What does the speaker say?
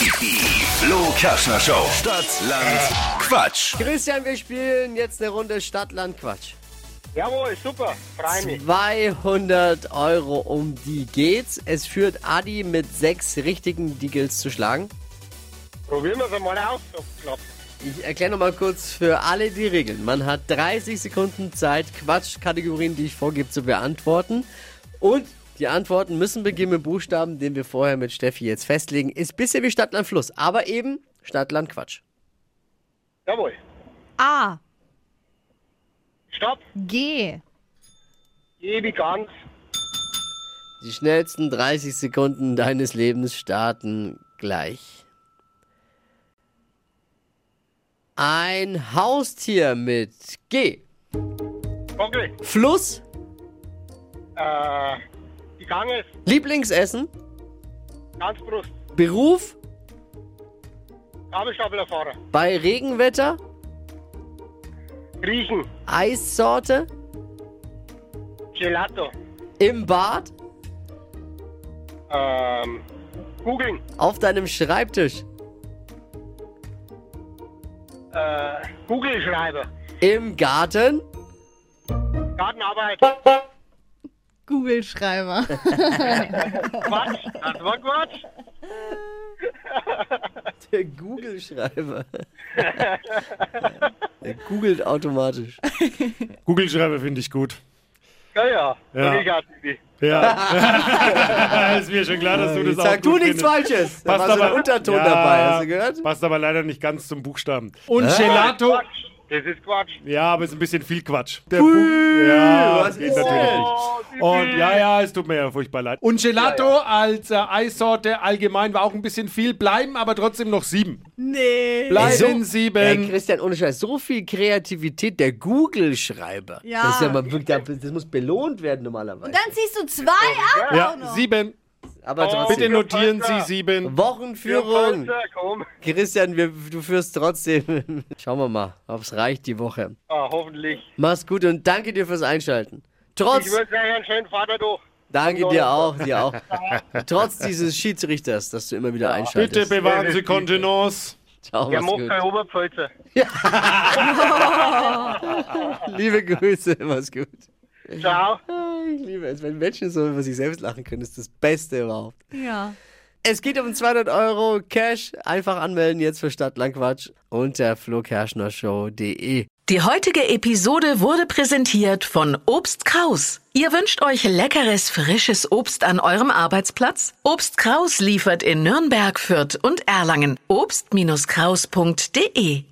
Die Flo Kerschner Show. Stadt, Land, Quatsch. Christian, wir spielen jetzt eine Runde Stadtland Quatsch. Jawohl, super. Freu mich. 200 Euro, um die geht's. Es führt Adi mit sechs richtigen Deagles zu schlagen. Probieren wir es einmal aus. ob es klappt. Ich erkläre nochmal kurz für alle die Regeln. Man hat 30 Sekunden Zeit, Quatschkategorien, die ich vorgebe, zu beantworten. Und die Antworten müssen beginnen mit Buchstaben, den wir vorher mit Steffi jetzt festlegen. Ist bisschen wie Stadtland Fluss, aber eben Stadtland Quatsch. Jawohl. A. Stopp. G. Ewig ganz. Die schnellsten 30 Sekunden deines Lebens starten gleich. Ein Haustier mit G. Onkel. Fluss, Äh, die Ganges. Lieblingsessen, Ganzbrust. Beruf, Gabelstaplerfahrer. bei Regenwetter, Riechen. Eissorte, Gelato. im Bad, Ähm, googeln. auf deinem Schreibtisch, Äh, Kugelschreiber. im Garten, Gartenarbeit. Google-Schreiber. Quatsch. Das war Quatsch. der Google-Schreiber. Der googelt automatisch. Kugelschreiber finde ich gut. Ja, ja. Ja. Ich. Ja. ist mir schon klar, dass du das auch Sag du nichts findest. Falsches. Da Passt war so ein aber- Unterton Ja, dabei, hast du gehört? Passt aber leider nicht ganz zum Buchstaben. Und Gelato. Quatsch. Das ist Quatsch. Ja, aber es ist ein bisschen viel Quatsch. Der Bu- ja, was geht ist natürlich denn? nicht. Oh, Und ja, ja, es tut mir ja furchtbar leid. Und Gelato als äh, Eissorte allgemein war auch ein bisschen viel, bleiben aber trotzdem noch sieben. Nee. Bleiben So- Ey, sieben. Christian, ohne Scheiß, so viel Kreativität, der Google-Schreiber. Ja. Das, ist ja mal, das muss belohnt werden normalerweise. Dann ziehst du zwei ab. Ja, auch noch. sieben. Aber Oh, trotzdem. Bitte notieren Sie sieben. Wochenführung. Ja. Christian, wir, du führst trotzdem. Schauen wir mal, ob es reicht die Woche. Ah, hoffentlich. Mach's gut und danke dir fürs Einschalten. Ich Trotz, wünsche euch einen schönen Vater durch. danke dir auch, dir auch. Trotz dieses Schiedsrichters, dass du immer wieder Bitte einschaltest. bewahren Sie Kontenance. Ciao, Der macht kein gut. Oberpfälzer. Liebe Grüße, mach's gut. Ciao. Ich liebe es, wenn Menschen so über sich selbst lachen können, ist das Beste überhaupt. Ja. Es geht um 200 Euro Cash. Einfach anmelden jetzt für Stadtlandquatsch unter flokerschnershow.de. Die heutige Episode wurde präsentiert von Obst Kraus. Ihr wünscht euch leckeres, frisches Obst an eurem Arbeitsplatz? Obst Kraus liefert in Nürnberg, Fürth und Erlangen. Obst-Kraus.de